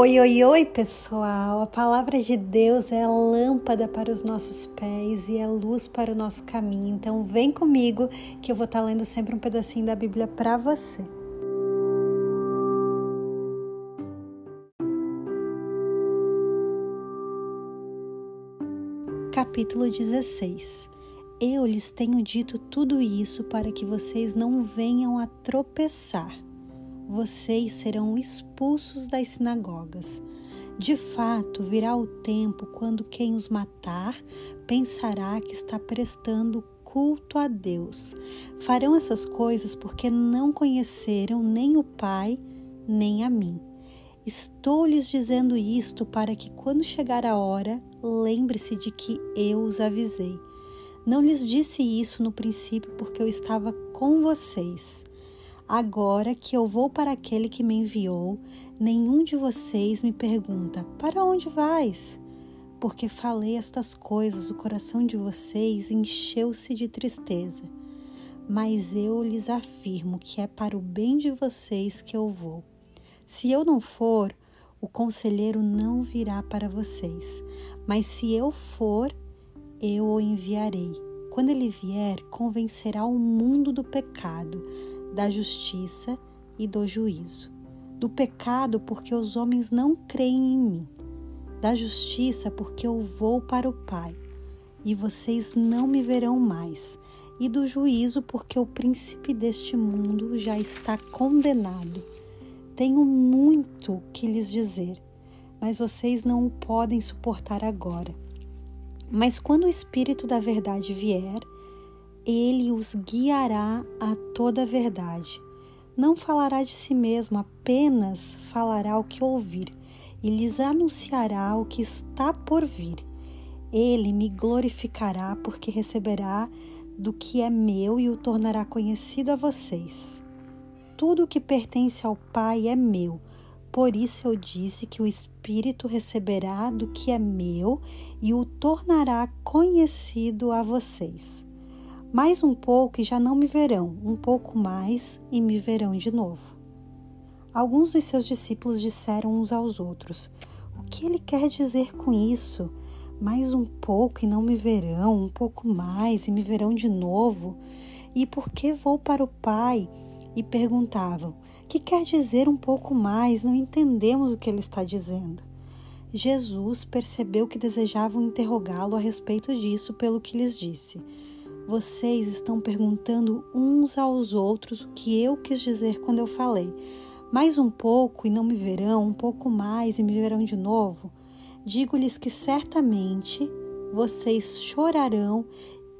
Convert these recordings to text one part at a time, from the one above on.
Oi, oi, oi, pessoal! A palavra de Deus é lâmpada para os nossos pés e é luz para o nosso caminho. Então, vem comigo que eu vou estar lendo sempre um pedacinho da Bíblia para você. Capítulo 16 Eu lhes tenho dito tudo isso para que vocês não venham a tropeçar vocês serão expulsos das sinagogas. De fato, virá o tempo quando quem os matar pensará que está prestando culto a Deus. Farão essas coisas porque não conheceram nem o Pai, nem a mim. Estou lhes dizendo isto para que, quando chegar a hora, lembre-se de que eu os avisei. Não lhes disse isso no princípio porque eu estava com vocês. Agora que eu vou para aquele que me enviou, nenhum de vocês me pergunta: Para onde vais? Porque falei estas coisas, o coração de vocês encheu-se de tristeza. Mas eu lhes afirmo que é para o bem de vocês que eu vou. Se eu não for, o conselheiro não virá para vocês, mas se eu for, eu o enviarei. Quando ele vier, convencerá o mundo do pecado da justiça e do juízo. Do pecado, porque os homens não creem em mim. Da justiça, porque eu vou para o Pai e vocês não me verão mais. E do juízo, porque o príncipe deste mundo já está condenado. Tenho muito que lhes dizer, mas vocês não o podem suportar agora. Mas quando o Espírito da Verdade vier, ele os guiará a toda a verdade. Não falará de si mesmo, apenas falará o que ouvir e lhes anunciará o que está por vir. Ele me glorificará, porque receberá do que é meu e o tornará conhecido a vocês. Tudo o que pertence ao Pai é meu. Por isso eu disse que o Espírito receberá do que é meu e o tornará conhecido a vocês. Mais um pouco e já não me verão, um pouco mais e me verão de novo. Alguns dos seus discípulos disseram uns aos outros: O que ele quer dizer com isso? Mais um pouco e não me verão, um pouco mais e me verão de novo? E por que vou para o Pai? E perguntavam: Que quer dizer um pouco mais? Não entendemos o que ele está dizendo. Jesus percebeu que desejavam interrogá-lo a respeito disso, pelo que lhes disse. Vocês estão perguntando uns aos outros o que eu quis dizer quando eu falei. Mais um pouco e não me verão, um pouco mais e me verão de novo. Digo-lhes que certamente vocês chorarão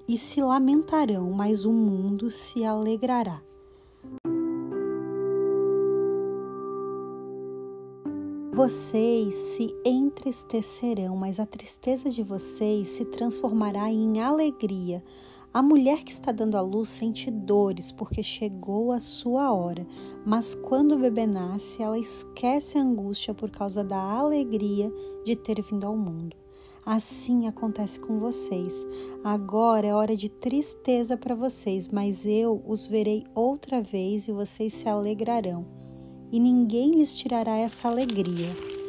e se lamentarão, mas o mundo se alegrará. Vocês se entristecerão, mas a tristeza de vocês se transformará em alegria. A mulher que está dando à luz sente dores porque chegou a sua hora, mas quando o bebê nasce, ela esquece a angústia por causa da alegria de ter vindo ao mundo. Assim acontece com vocês. Agora é hora de tristeza para vocês, mas eu os verei outra vez e vocês se alegrarão. E ninguém lhes tirará essa alegria.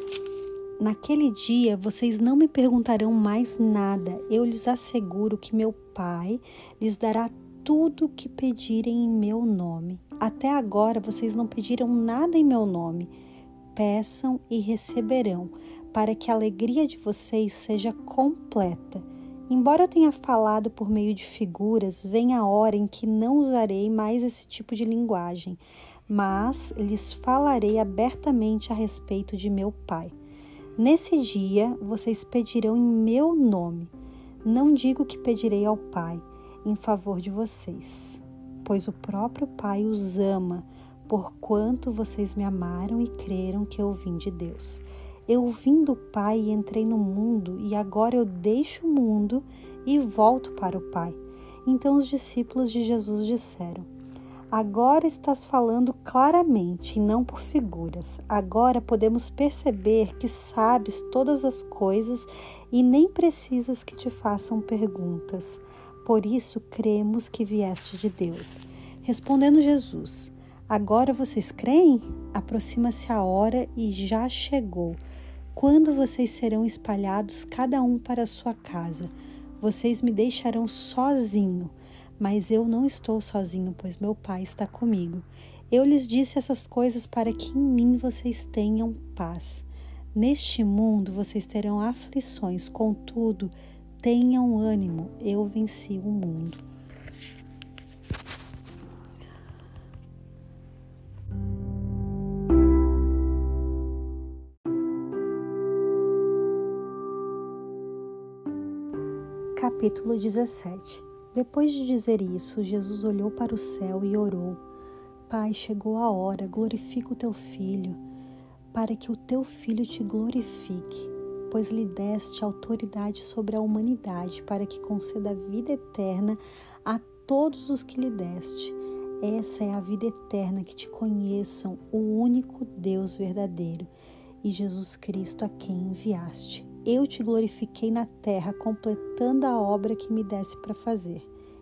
Naquele dia vocês não me perguntarão mais nada. Eu lhes asseguro que meu Pai lhes dará tudo o que pedirem em meu nome. Até agora vocês não pediram nada em meu nome. Peçam e receberão, para que a alegria de vocês seja completa. Embora eu tenha falado por meio de figuras, vem a hora em que não usarei mais esse tipo de linguagem, mas lhes falarei abertamente a respeito de meu Pai. Nesse dia vocês pedirão em meu nome. Não digo que pedirei ao Pai em favor de vocês, pois o próprio Pai os ama, porquanto vocês me amaram e creram que eu vim de Deus. Eu vim do Pai e entrei no mundo, e agora eu deixo o mundo e volto para o Pai. Então os discípulos de Jesus disseram: Agora estás falando claramente e não por figuras. Agora podemos perceber que sabes todas as coisas e nem precisas que te façam perguntas. Por isso cremos que vieste de Deus. Respondendo Jesus: Agora vocês creem? Aproxima-se a hora e já chegou. Quando vocês serão espalhados, cada um para a sua casa. Vocês me deixarão sozinho, mas eu não estou sozinho, pois meu Pai está comigo. Eu lhes disse essas coisas para que em mim vocês tenham paz. Neste mundo vocês terão aflições, contudo, tenham ânimo, eu venci o mundo. Capítulo 17 Depois de dizer isso, Jesus olhou para o céu e orou: Pai, chegou a hora, glorifica o teu filho, para que o teu filho te glorifique, pois lhe deste autoridade sobre a humanidade, para que conceda vida eterna a todos os que lhe deste. Essa é a vida eterna, que te conheçam o único Deus verdadeiro e Jesus Cristo a quem enviaste eu te glorifiquei na terra, completando a obra que me desse para fazer.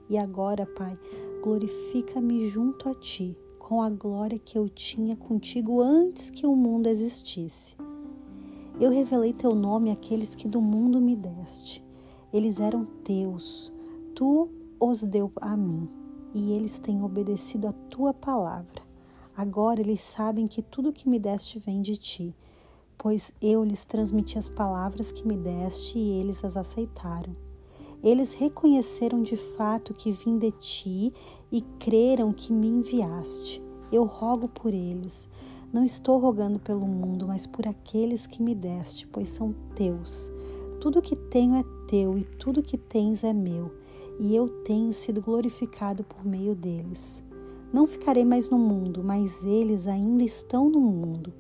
E agora, Pai, glorifica-me junto a ti, com a glória que eu tinha contigo antes que o mundo existisse. Eu revelei teu nome àqueles que do mundo me deste. Eles eram teus, tu os deu a mim, e eles têm obedecido a tua palavra. Agora eles sabem que tudo que me deste vem de ti pois eu lhes transmiti as palavras que me deste e eles as aceitaram. Eles reconheceram de fato que vim de ti e creram que me enviaste. Eu rogo por eles. Não estou rogando pelo mundo, mas por aqueles que me deste, pois são teus. Tudo que tenho é teu e tudo que tens é meu, e eu tenho sido glorificado por meio deles. Não ficarei mais no mundo, mas eles ainda estão no mundo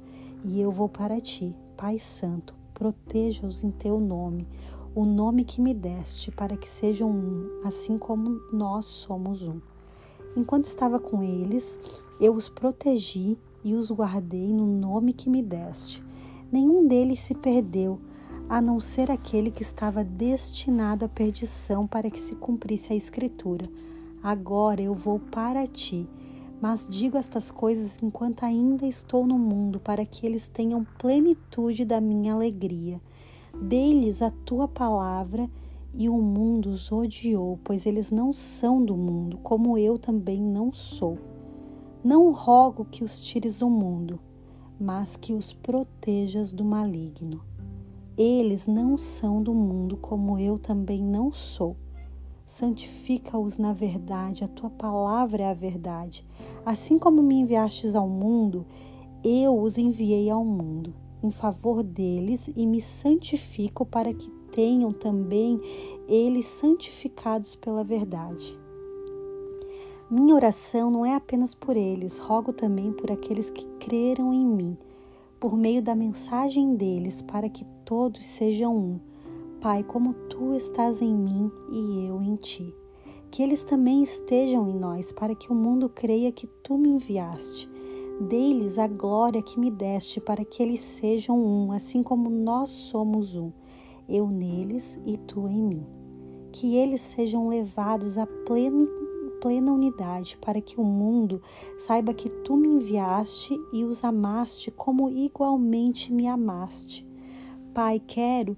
e eu vou para ti, Pai Santo, proteja-os em teu nome, o nome que me deste, para que sejam um, assim como nós somos um. Enquanto estava com eles, eu os protegi e os guardei no nome que me deste. Nenhum deles se perdeu, a não ser aquele que estava destinado à perdição para que se cumprisse a Escritura. Agora eu vou para ti mas digo estas coisas enquanto ainda estou no mundo, para que eles tenham plenitude da minha alegria. Dê-lhes a tua palavra, e o mundo os odiou, pois eles não são do mundo, como eu também não sou. Não rogo que os tires do mundo, mas que os protejas do maligno. Eles não são do mundo, como eu também não sou santifica-os na verdade, a tua palavra é a verdade. Assim como me enviastes ao mundo, eu os enviei ao mundo, em favor deles, e me santifico para que tenham também eles santificados pela verdade. Minha oração não é apenas por eles, rogo também por aqueles que creram em mim, por meio da mensagem deles, para que todos sejam um Pai, como tu estás em mim e eu em ti. Que eles também estejam em nós, para que o mundo creia que tu me enviaste. Dê-lhes a glória que me deste, para que eles sejam um, assim como nós somos um, eu neles e tu em mim. Que eles sejam levados à plena, plena unidade, para que o mundo saiba que tu me enviaste e os amaste como igualmente me amaste. Pai, quero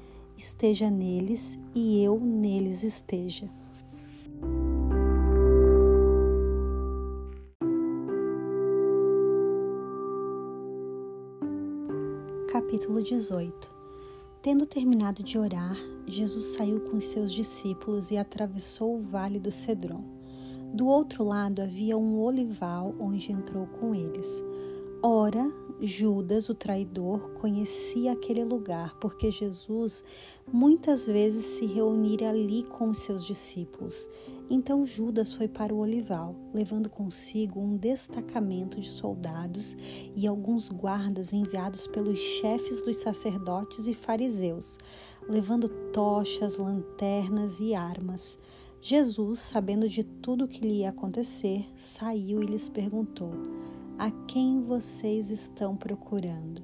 esteja neles e eu neles esteja. Capítulo 18 Tendo terminado de orar, Jesus saiu com seus discípulos e atravessou o vale do Cedron. Do outro lado havia um olival onde entrou com eles. Ora, Judas, o traidor, conhecia aquele lugar, porque Jesus muitas vezes se reunira ali com os seus discípulos. Então Judas foi para o olival, levando consigo um destacamento de soldados e alguns guardas enviados pelos chefes dos sacerdotes e fariseus, levando tochas, lanternas e armas. Jesus, sabendo de tudo o que lhe ia acontecer, saiu e lhes perguntou: A quem vocês estão procurando?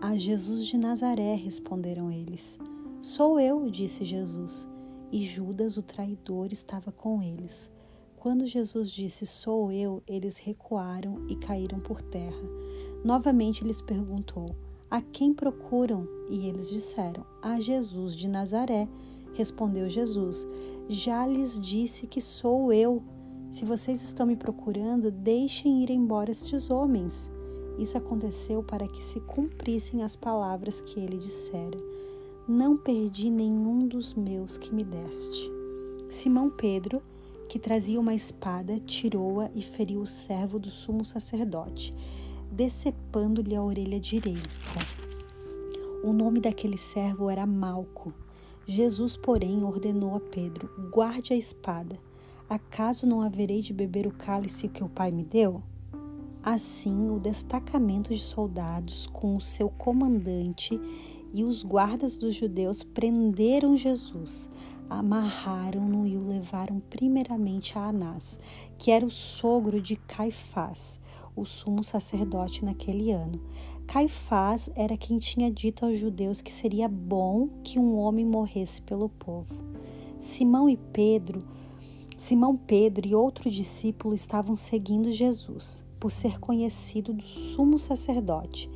A Jesus de Nazaré, responderam eles. Sou eu, disse Jesus e Judas, o traidor, estava com eles. Quando Jesus disse: Sou eu, eles recuaram e caíram por terra. Novamente lhes perguntou: A quem procuram? E eles disseram: A Jesus de Nazaré. Respondeu Jesus: Já lhes disse que sou eu. Se vocês estão me procurando, deixem ir embora estes homens. Isso aconteceu para que se cumprissem as palavras que ele dissera não perdi nenhum dos meus que me deste. Simão Pedro, que trazia uma espada, tirou-a e feriu o servo do sumo sacerdote, decepando-lhe a orelha direita. O nome daquele servo era Malco. Jesus, porém, ordenou a Pedro: Guarde a espada. Acaso não haverei de beber o cálice que o Pai me deu? Assim, o destacamento de soldados, com o seu comandante e os guardas dos judeus prenderam Jesus, amarraram-no e o levaram primeiramente a Anás, que era o sogro de Caifás, o sumo sacerdote naquele ano. Caifás era quem tinha dito aos judeus que seria bom que um homem morresse pelo povo. Simão e Pedro, Simão Pedro e outro discípulo estavam seguindo Jesus, por ser conhecido do sumo sacerdote.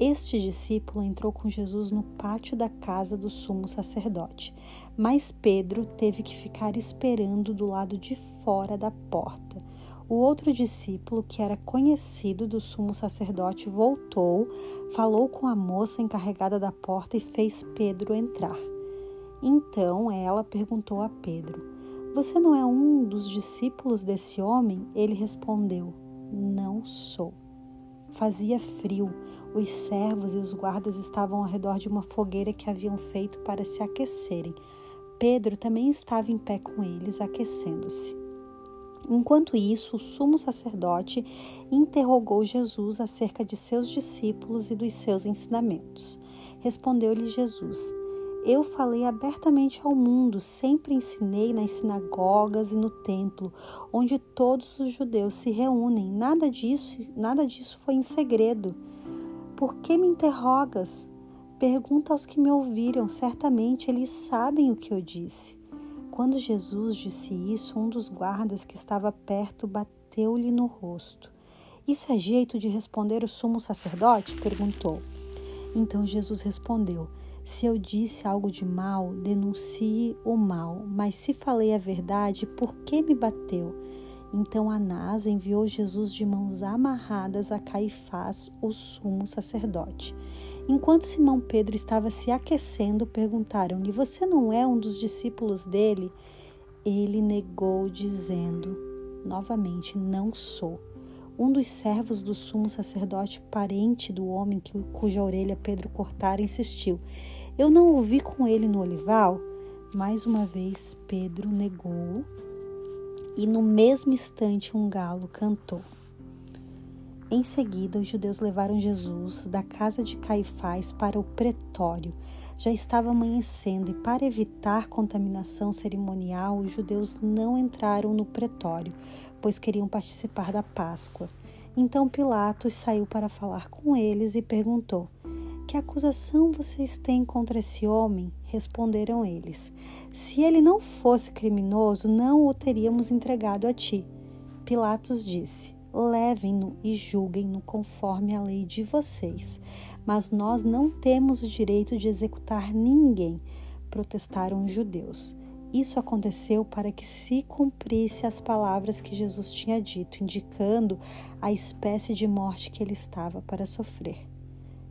Este discípulo entrou com Jesus no pátio da casa do sumo sacerdote, mas Pedro teve que ficar esperando do lado de fora da porta. O outro discípulo, que era conhecido do sumo sacerdote, voltou, falou com a moça encarregada da porta e fez Pedro entrar. Então ela perguntou a Pedro: Você não é um dos discípulos desse homem? Ele respondeu: Não sou. Fazia frio. Os servos e os guardas estavam ao redor de uma fogueira que haviam feito para se aquecerem. Pedro também estava em pé com eles, aquecendo-se. Enquanto isso, o sumo sacerdote interrogou Jesus acerca de seus discípulos e dos seus ensinamentos. Respondeu-lhe Jesus: eu falei abertamente ao mundo, sempre ensinei nas sinagogas e no templo, onde todos os judeus se reúnem. Nada disso, nada disso foi em segredo. Por que me interrogas? Pergunta aos que me ouviram, certamente eles sabem o que eu disse. Quando Jesus disse isso, um dos guardas que estava perto bateu-lhe no rosto. Isso é jeito de responder o sumo sacerdote? perguntou. Então Jesus respondeu: se eu disse algo de mal, denuncie o mal, mas se falei a verdade, por que me bateu? Então Anás enviou Jesus de mãos amarradas a Caifás, o sumo sacerdote. Enquanto Simão Pedro estava se aquecendo, perguntaram-lhe: Você não é um dos discípulos dele? Ele negou, dizendo novamente: Não sou. Um dos servos do sumo sacerdote, parente do homem cuja orelha Pedro cortara, insistiu: Eu não ouvi com ele no olival? Mais uma vez Pedro negou e no mesmo instante um galo cantou. Em seguida, os judeus levaram Jesus da casa de Caifás para o pretório. Já estava amanhecendo e, para evitar contaminação cerimonial, os judeus não entraram no pretório, pois queriam participar da Páscoa. Então Pilatos saiu para falar com eles e perguntou: Que acusação vocês têm contra esse homem? Responderam eles: Se ele não fosse criminoso, não o teríamos entregado a ti. Pilatos disse: levem-no e julguem-no conforme a lei de vocês. Mas nós não temos o direito de executar ninguém, protestaram os judeus. Isso aconteceu para que se cumprisse as palavras que Jesus tinha dito, indicando a espécie de morte que ele estava para sofrer.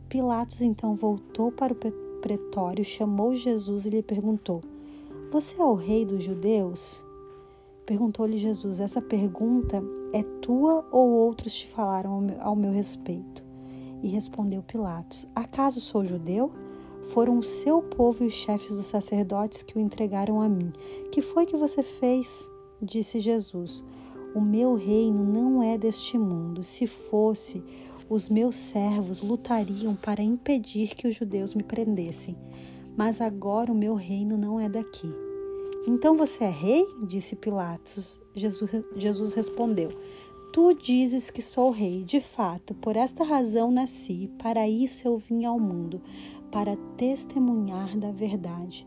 Pilatos então voltou para o pretório, chamou Jesus e lhe perguntou: Você é o rei dos judeus? Perguntou-lhe Jesus: Essa pergunta é tua ou outros te falaram ao meu, respeito? E respondeu Pilatos: Acaso sou judeu? Foram o seu povo e os chefes dos sacerdotes que o entregaram a mim. Que foi que você fez? disse Jesus, o meu reino não é deste mundo. Se fosse, os meus servos lutariam para impedir que os judeus me prendessem. Mas agora o meu reino não é daqui. Então você é rei? disse Pilatos. Jesus, Jesus respondeu: Tu dizes que sou rei. De fato, por esta razão nasci, para isso eu vim ao mundo, para testemunhar da verdade.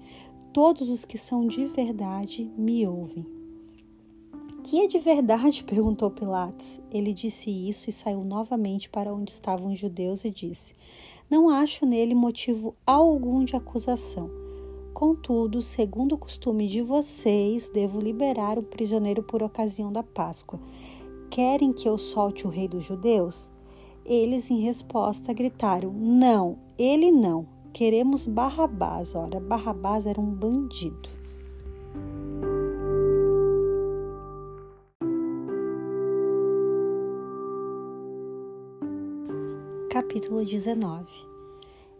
Todos os que são de verdade me ouvem. Que é de verdade? perguntou Pilatos. Ele disse isso e saiu novamente para onde estavam os judeus e disse: Não acho nele motivo algum de acusação. Contudo, segundo o costume de vocês, devo liberar o prisioneiro por ocasião da Páscoa. Querem que eu solte o rei dos judeus? Eles, em resposta, gritaram: Não, ele não. Queremos Barrabás. Ora, Barrabás era um bandido. capítulo 19.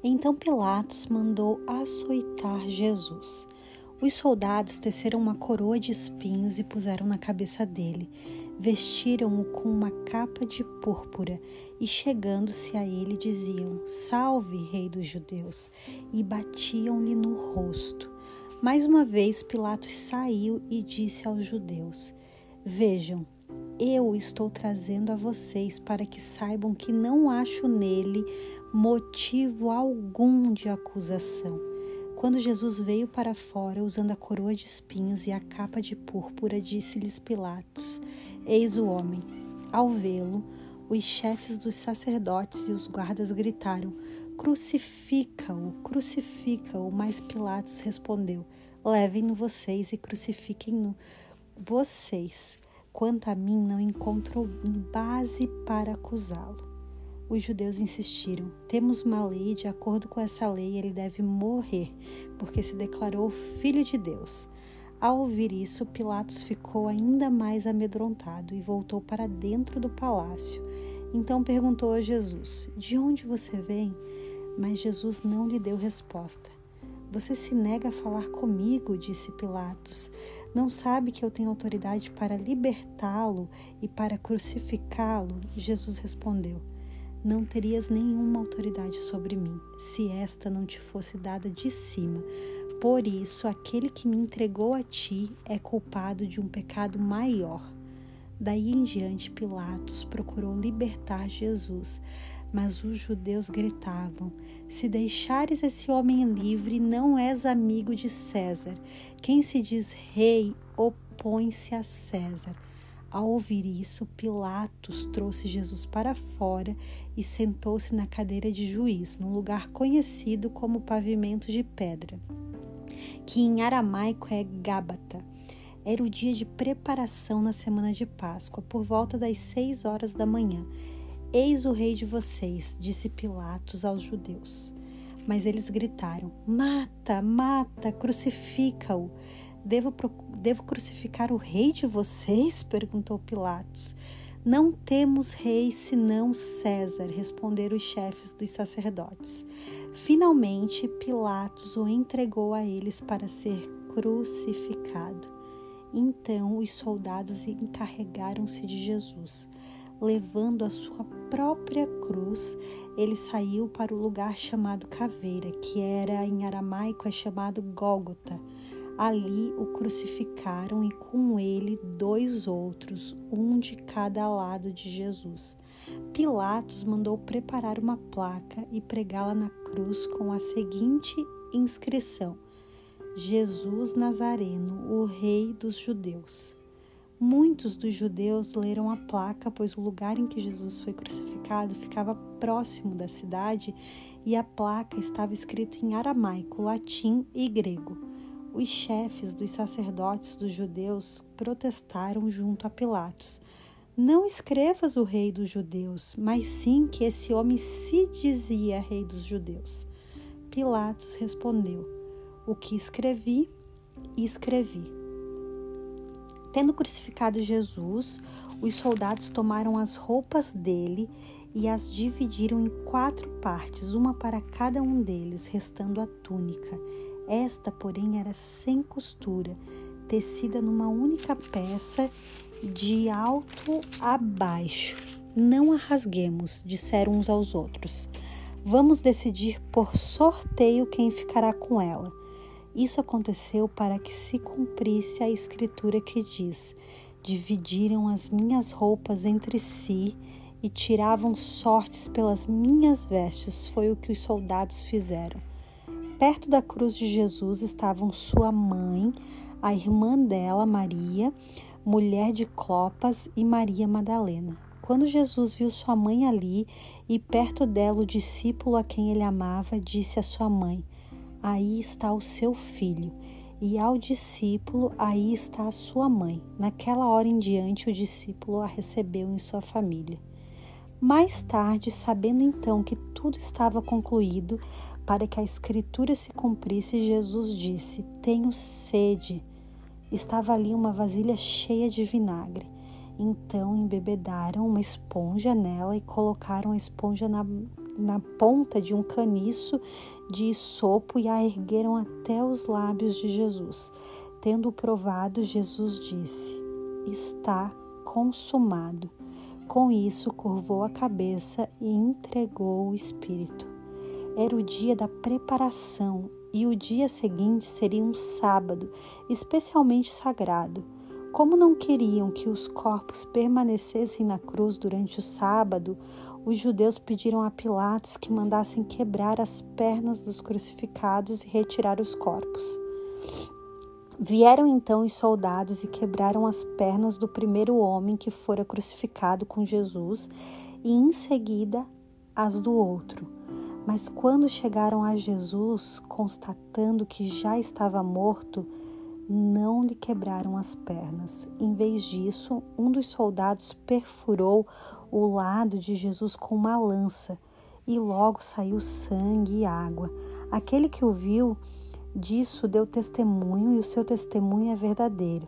Então Pilatos mandou açoitar Jesus. Os soldados teceram uma coroa de espinhos e puseram na cabeça dele. Vestiram-o com uma capa de púrpura e, chegando-se a ele, diziam: Salve, Rei dos Judeus! e batiam-lhe no rosto. Mais uma vez, Pilatos saiu e disse aos judeus: Vejam, eu estou trazendo a vocês para que saibam que não acho nele motivo algum de acusação. Quando Jesus veio para fora, usando a coroa de espinhos e a capa de púrpura, disse-lhes Pilatos: Eis o homem. Ao vê-lo, os chefes dos sacerdotes e os guardas gritaram: Crucifica-o, crucifica-o. Mas Pilatos respondeu: Levem-no vocês e crucifiquem-no vocês. Quanto a mim, não encontro base para acusá-lo. Os judeus insistiram: temos uma lei, de acordo com essa lei, ele deve morrer, porque se declarou filho de Deus. Ao ouvir isso, Pilatos ficou ainda mais amedrontado e voltou para dentro do palácio. Então perguntou a Jesus: De onde você vem? Mas Jesus não lhe deu resposta. Você se nega a falar comigo, disse Pilatos. Não sabe que eu tenho autoridade para libertá-lo e para crucificá-lo? Jesus respondeu: Não terias nenhuma autoridade sobre mim, se esta não te fosse dada de cima. Por isso, aquele que me entregou a ti é culpado de um pecado maior. Daí em diante, Pilatos procurou libertar Jesus mas os judeus gritavam: Se deixares esse homem livre, não és amigo de César. Quem se diz rei opõe-se a César. Ao ouvir isso, Pilatos trouxe Jesus para fora e sentou-se na cadeira de juiz, num lugar conhecido como pavimento de pedra, que em aramaico é Gábata. Era o dia de preparação na semana de Páscoa, por volta das seis horas da manhã. Eis o rei de vocês, disse Pilatos aos judeus. Mas eles gritaram: Mata, mata, crucifica-o. Devo, devo crucificar o rei de vocês? perguntou Pilatos. Não temos rei senão César, responderam os chefes dos sacerdotes. Finalmente, Pilatos o entregou a eles para ser crucificado. Então os soldados encarregaram-se de Jesus levando a sua própria cruz, ele saiu para o lugar chamado Caveira, que era em aramaico é chamado Gólgota. Ali o crucificaram e com ele dois outros, um de cada lado de Jesus. Pilatos mandou preparar uma placa e pregá-la na cruz com a seguinte inscrição: Jesus Nazareno, o Rei dos Judeus. Muitos dos judeus leram a placa, pois o lugar em que Jesus foi crucificado ficava próximo da cidade e a placa estava escrita em aramaico, latim e grego. Os chefes dos sacerdotes dos judeus protestaram junto a Pilatos: Não escrevas o rei dos judeus, mas sim que esse homem se dizia rei dos judeus. Pilatos respondeu: O que escrevi, escrevi. Tendo crucificado Jesus, os soldados tomaram as roupas dele e as dividiram em quatro partes, uma para cada um deles, restando a túnica. Esta, porém, era sem costura. tecida numa única peça de alto a baixo. Não a rasguemos, disseram uns aos outros. Vamos decidir por sorteio quem ficará com ela. Isso aconteceu para que se cumprisse a escritura que diz: Dividiram as minhas roupas entre si e tiravam sortes pelas minhas vestes. Foi o que os soldados fizeram. Perto da cruz de Jesus estavam sua mãe, a irmã dela, Maria, mulher de Clopas, e Maria Madalena. Quando Jesus viu sua mãe ali e perto dela o discípulo a quem ele amava, disse à sua mãe: Aí está o seu filho. E ao discípulo, aí está a sua mãe. Naquela hora em diante, o discípulo a recebeu em sua família. Mais tarde, sabendo então que tudo estava concluído, para que a escritura se cumprisse, Jesus disse: Tenho sede. Estava ali uma vasilha cheia de vinagre. Então embebedaram uma esponja nela e colocaram a esponja na, na ponta de um caniço de sopo e a ergueram até os lábios de Jesus. Tendo provado, Jesus disse: Está consumado. Com isso, curvou a cabeça e entregou o Espírito. Era o dia da preparação e o dia seguinte seria um sábado, especialmente sagrado. Como não queriam que os corpos permanecessem na cruz durante o sábado, os judeus pediram a Pilatos que mandassem quebrar as pernas dos crucificados e retirar os corpos. Vieram então os soldados e quebraram as pernas do primeiro homem que fora crucificado com Jesus e em seguida as do outro. Mas quando chegaram a Jesus, constatando que já estava morto, não lhe quebraram as pernas. Em vez disso, um dos soldados perfurou o lado de Jesus com uma lança e logo saiu sangue e água. Aquele que o viu disso deu testemunho e o seu testemunho é verdadeiro.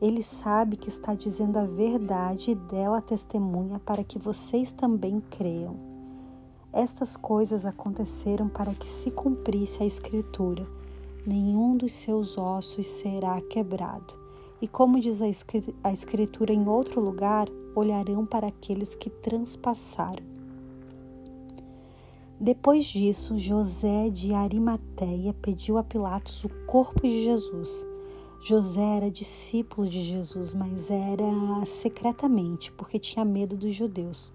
Ele sabe que está dizendo a verdade e dela testemunha para que vocês também creiam. Estas coisas aconteceram para que se cumprisse a Escritura nenhum dos seus ossos será quebrado. E como diz a Escritura em outro lugar, olharão para aqueles que transpassaram. Depois disso, José de Arimateia pediu a Pilatos o corpo de Jesus. José era discípulo de Jesus, mas era secretamente, porque tinha medo dos judeus.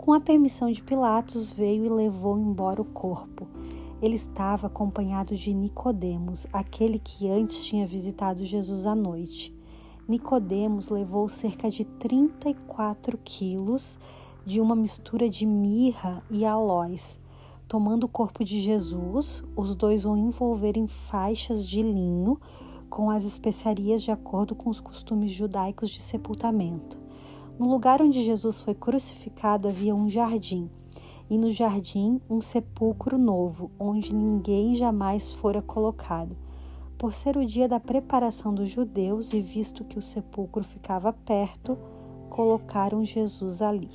Com a permissão de Pilatos, veio e levou embora o corpo ele estava acompanhado de Nicodemos, aquele que antes tinha visitado Jesus à noite. Nicodemos levou cerca de 34 quilos de uma mistura de mirra e aloés. Tomando o corpo de Jesus, os dois o envolver em faixas de linho com as especiarias de acordo com os costumes judaicos de sepultamento. No lugar onde Jesus foi crucificado havia um jardim e no jardim um sepulcro novo, onde ninguém jamais fora colocado. Por ser o dia da preparação dos judeus e visto que o sepulcro ficava perto, colocaram Jesus ali.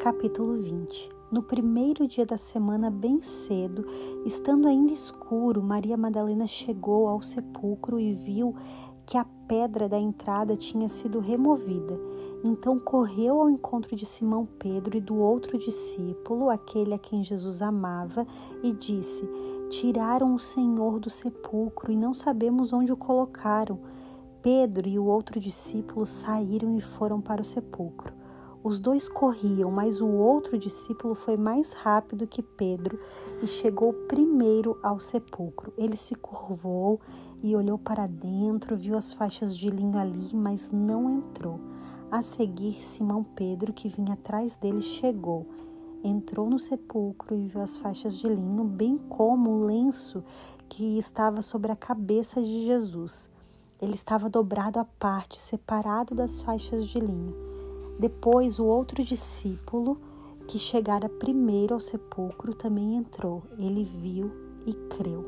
Capítulo 20 no primeiro dia da semana, bem cedo, estando ainda escuro, Maria Madalena chegou ao sepulcro e viu que a pedra da entrada tinha sido removida. Então correu ao encontro de Simão Pedro e do outro discípulo, aquele a quem Jesus amava, e disse: Tiraram o Senhor do sepulcro e não sabemos onde o colocaram. Pedro e o outro discípulo saíram e foram para o sepulcro. Os dois corriam, mas o outro discípulo foi mais rápido que Pedro e chegou primeiro ao sepulcro. Ele se curvou e olhou para dentro, viu as faixas de linho ali, mas não entrou. A seguir, Simão Pedro, que vinha atrás dele, chegou. Entrou no sepulcro e viu as faixas de linho, bem como o lenço que estava sobre a cabeça de Jesus. Ele estava dobrado à parte, separado das faixas de linho. Depois, o outro discípulo, que chegara primeiro ao sepulcro, também entrou. Ele viu e creu.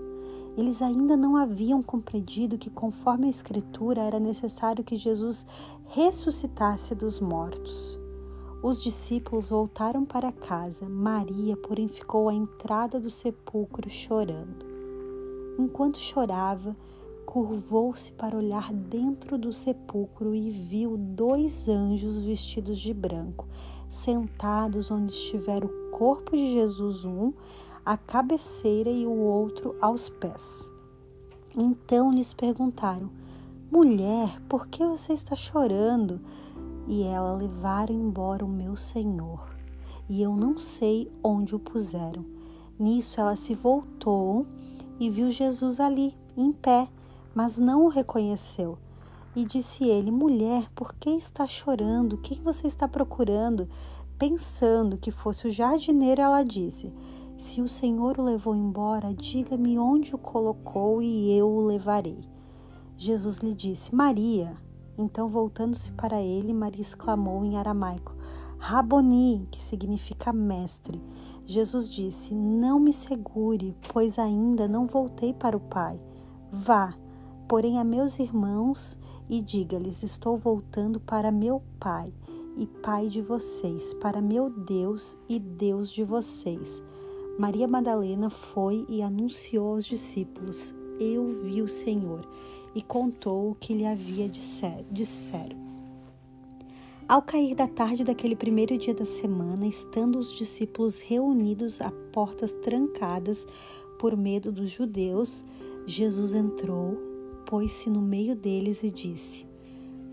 Eles ainda não haviam compreendido que, conforme a Escritura, era necessário que Jesus ressuscitasse dos mortos. Os discípulos voltaram para casa. Maria, porém, ficou à entrada do sepulcro chorando. Enquanto chorava, curvou-se para olhar dentro do sepulcro e viu dois anjos vestidos de branco, sentados onde estivera o corpo de Jesus, um à cabeceira e o outro aos pés. Então lhes perguntaram: Mulher, por que você está chorando? e ela levaram embora o meu senhor, e eu não sei onde o puseram. Nisso ela se voltou e viu Jesus ali, em pé, mas não o reconheceu. E disse ele: Mulher, por que está chorando? Quem você está procurando? Pensando que fosse o jardineiro, ela disse: Se o Senhor o levou embora, diga-me onde o colocou e eu o levarei. Jesus lhe disse: Maria. Então, voltando-se para ele, Maria exclamou em aramaico: Raboni, que significa mestre. Jesus disse: Não me segure, pois ainda não voltei para o Pai. Vá, porém, a meus irmãos e diga-lhes: Estou voltando para meu Pai e Pai de vocês, para meu Deus e Deus de vocês. Maria Madalena foi e anunciou aos discípulos: Eu vi o Senhor e contou o que lhe havia disseram. Ao cair da tarde daquele primeiro dia da semana, estando os discípulos reunidos a portas trancadas por medo dos judeus, Jesus entrou, pôs-se no meio deles e disse: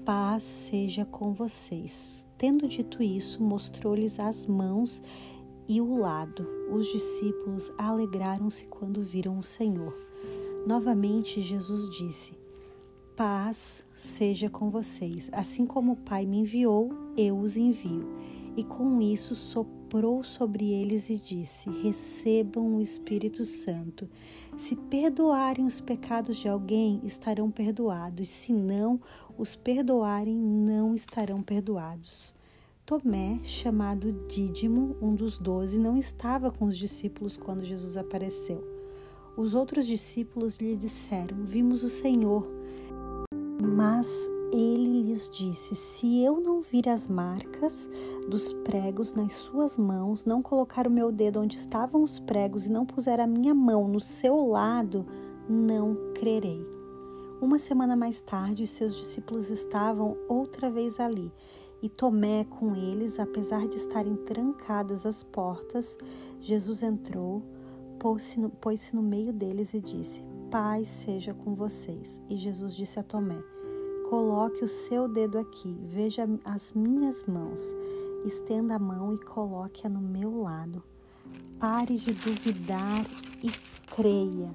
Paz seja com vocês. Tendo dito isso, mostrou-lhes as mãos e o lado. Os discípulos alegraram-se quando viram o Senhor. Novamente, Jesus disse: Paz seja com vocês. Assim como o Pai me enviou, eu os envio. E com isso soprou sobre eles e disse: Recebam o Espírito Santo. Se perdoarem os pecados de alguém, estarão perdoados. Se não os perdoarem, não estarão perdoados. Tomé, chamado Dídimo, um dos doze, não estava com os discípulos quando Jesus apareceu. Os outros discípulos lhe disseram: Vimos o Senhor. Mas ele lhes disse: Se eu não vir as marcas dos pregos nas suas mãos, não colocar o meu dedo onde estavam os pregos e não puser a minha mão no seu lado, não crerei. Uma semana mais tarde, os seus discípulos estavam outra vez ali, e Tomé com eles, apesar de estarem trancadas as portas, Jesus entrou, pôs-se no, pôs no meio deles e disse: paz seja com vocês. E Jesus disse a Tomé: Coloque o seu dedo aqui, veja as minhas mãos. Estenda a mão e coloque-a no meu lado. Pare de duvidar e creia.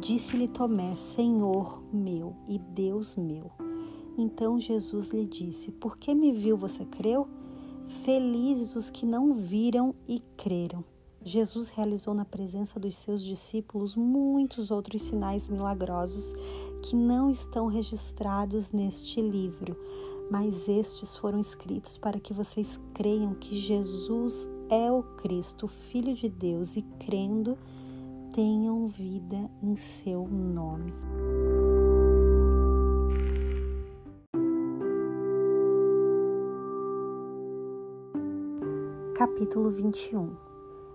Disse-lhe Tomé: Senhor meu e Deus meu. Então Jesus lhe disse: Por que me viu, você creu? Felizes os que não viram e creram. Jesus realizou na presença dos seus discípulos muitos outros sinais milagrosos que não estão registrados neste livro, mas estes foram escritos para que vocês creiam que Jesus é o Cristo, o Filho de Deus, e crendo, tenham vida em seu nome. Capítulo 21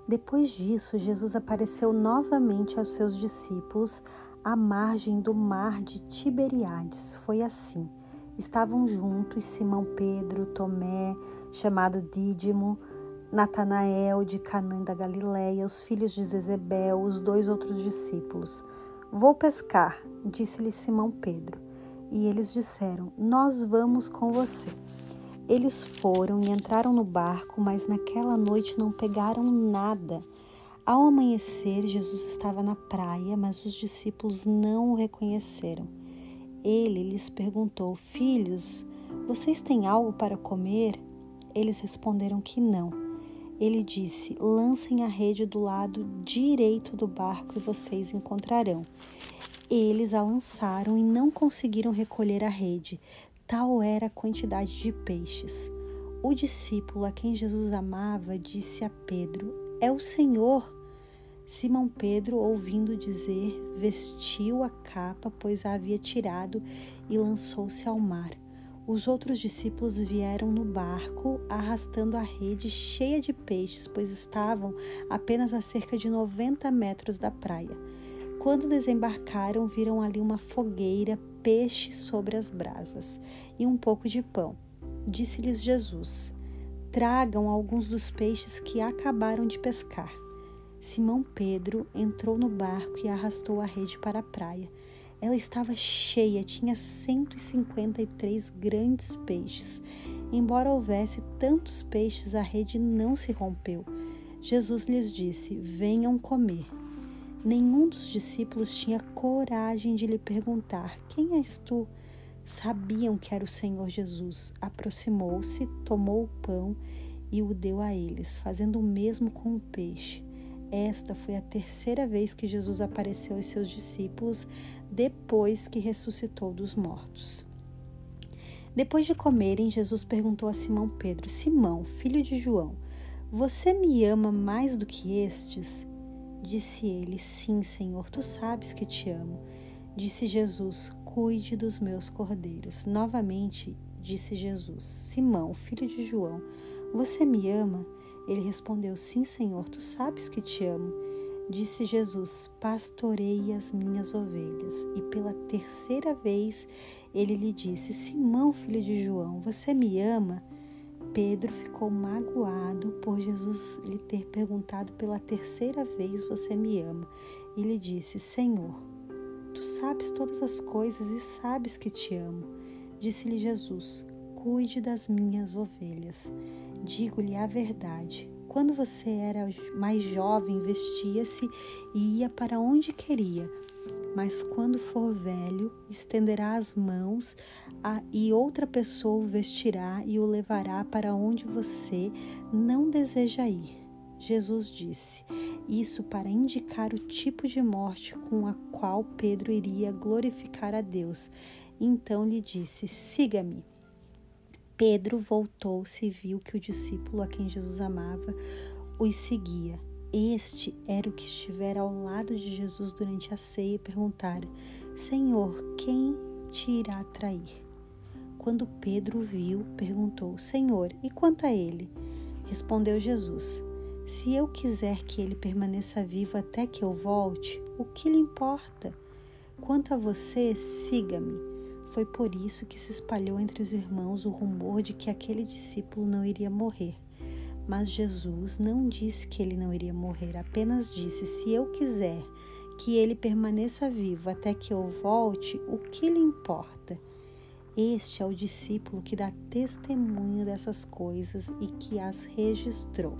depois disso, Jesus apareceu novamente aos seus discípulos à margem do mar de Tiberiades. Foi assim. Estavam juntos Simão Pedro, Tomé, chamado Dídimo, Natanael de Canaã da Galiléia, os filhos de Zezebel, os dois outros discípulos. Vou pescar, disse-lhe Simão Pedro. E eles disseram: Nós vamos com você. Eles foram e entraram no barco, mas naquela noite não pegaram nada. Ao amanhecer, Jesus estava na praia, mas os discípulos não o reconheceram. Ele lhes perguntou: Filhos, vocês têm algo para comer? Eles responderam que não. Ele disse: Lancem a rede do lado direito do barco e vocês encontrarão. Eles a lançaram e não conseguiram recolher a rede, Tal era a quantidade de peixes. O discípulo a quem Jesus amava disse a Pedro: É o Senhor. Simão Pedro, ouvindo dizer, vestiu a capa, pois a havia tirado, e lançou-se ao mar. Os outros discípulos vieram no barco arrastando a rede cheia de peixes, pois estavam apenas a cerca de 90 metros da praia. Quando desembarcaram, viram ali uma fogueira, peixe sobre as brasas e um pouco de pão. Disse-lhes Jesus: Tragam alguns dos peixes que acabaram de pescar. Simão Pedro entrou no barco e arrastou a rede para a praia. Ela estava cheia, tinha 153 grandes peixes. Embora houvesse tantos peixes, a rede não se rompeu. Jesus lhes disse: Venham comer. Nenhum dos discípulos tinha coragem de lhe perguntar: Quem és tu? Sabiam que era o Senhor Jesus. Aproximou-se, tomou o pão e o deu a eles, fazendo o mesmo com o peixe. Esta foi a terceira vez que Jesus apareceu aos seus discípulos depois que ressuscitou dos mortos. Depois de comerem, Jesus perguntou a Simão Pedro: Simão, filho de João, você me ama mais do que estes? Disse ele: Sim, Senhor, tu sabes que te amo. Disse Jesus: Cuide dos meus cordeiros. Novamente disse Jesus: Simão, filho de João, você me ama? Ele respondeu: Sim, Senhor, tu sabes que te amo. Disse Jesus: Pastorei as minhas ovelhas. E pela terceira vez ele lhe disse: Simão, filho de João, você me ama? Pedro ficou magoado por Jesus lhe ter perguntado pela terceira vez: Você me ama? E lhe disse: Senhor, tu sabes todas as coisas e sabes que te amo. Disse-lhe Jesus: Cuide das minhas ovelhas. Digo-lhe a verdade. Quando você era mais jovem, vestia-se e ia para onde queria mas quando for velho, estenderá as mãos a, e outra pessoa o vestirá e o levará para onde você não deseja ir. Jesus disse isso para indicar o tipo de morte com a qual Pedro iria glorificar a Deus. Então lhe disse: Siga-me. Pedro voltou-se e viu que o discípulo a quem Jesus amava os seguia. Este era o que estivera ao lado de Jesus durante a ceia e perguntara: Senhor, quem te irá trair? Quando Pedro viu, perguntou: Senhor, e quanto a ele? Respondeu Jesus: Se eu quiser que ele permaneça vivo até que eu volte, o que lhe importa? Quanto a você, siga-me. Foi por isso que se espalhou entre os irmãos o rumor de que aquele discípulo não iria morrer. Mas Jesus não disse que ele não iria morrer, apenas disse: se eu quiser que ele permaneça vivo até que eu volte, o que lhe importa? Este é o discípulo que dá testemunho dessas coisas e que as registrou.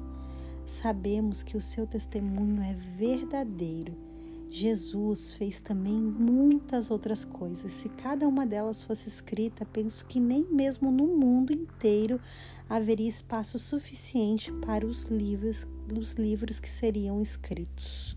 Sabemos que o seu testemunho é verdadeiro Jesus fez também muitas outras coisas. Se cada uma delas fosse escrita, penso que nem mesmo no mundo inteiro haveria espaço suficiente para os livros, os livros que seriam escritos.